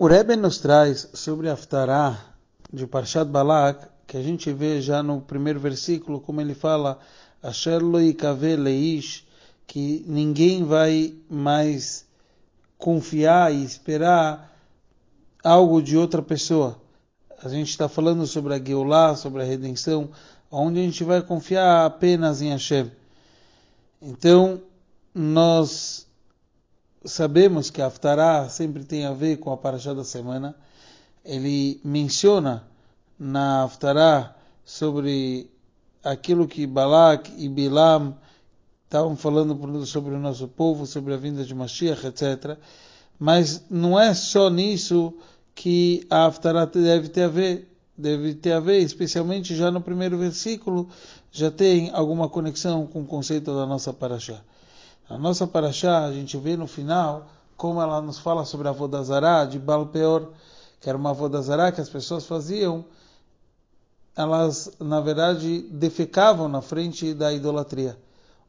O Rebbe nos traz sobre Aftará de Parshat Balak, que a gente vê já no primeiro versículo, como ele fala, Asher lo leish, que ninguém vai mais confiar e esperar algo de outra pessoa. A gente está falando sobre a Geulah, sobre a redenção, onde a gente vai confiar apenas em Hashem. Então, nós sabemos que a Haftarah sempre tem a ver com a Parashá da semana. Ele menciona na Haftarah sobre aquilo que Balak e Bilam estavam falando sobre o nosso povo, sobre a vinda de Mashiach, etc. Mas não é só nisso que a Haftarah deve ter a ver. Deve ter a ver, especialmente já no primeiro versículo, já tem alguma conexão com o conceito da nossa Parashá. A nossa paraxá, a gente vê no final como ela nos fala sobre a Vodazará de Balpeor, que era uma Vodazará que as pessoas faziam, elas, na verdade, defecavam na frente da idolatria.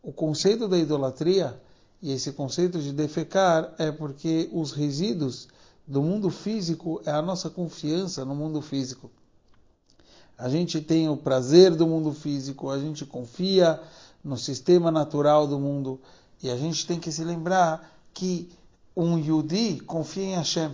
O conceito da idolatria, e esse conceito de defecar, é porque os resíduos do mundo físico é a nossa confiança no mundo físico. A gente tem o prazer do mundo físico, a gente confia no sistema natural do mundo e a gente tem que se lembrar que um Yudi confia em Hashem.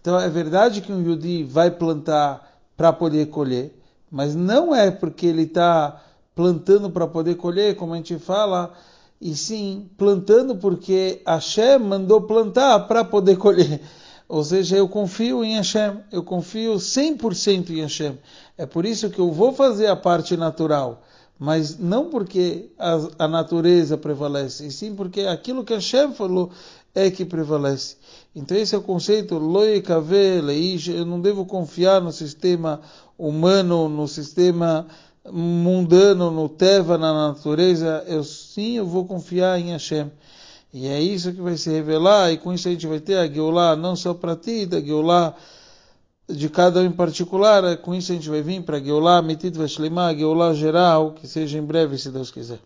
Então é verdade que um Yudi vai plantar para poder colher, mas não é porque ele está plantando para poder colher, como a gente fala, e sim plantando porque Hashem mandou plantar para poder colher. Ou seja, eu confio em Hashem, eu confio 100% em Hashem. É por isso que eu vou fazer a parte natural mas não porque a, a, natureza prevalece, e sim porque aquilo que Hashem falou é que prevalece. Então esse é o conceito, eu não devo confiar no sistema humano, no sistema mundano, no Teva, na natureza, eu sim eu vou confiar em Hashem. E é isso que vai se revelar, e com isso a gente vai ter a Geulah não só para ti, da Geulah de cada um em particular. Com isso a gente vai vir para Geulah, Metit Vashlemah, Geulah geral, que seja em breve, se Deus quiser.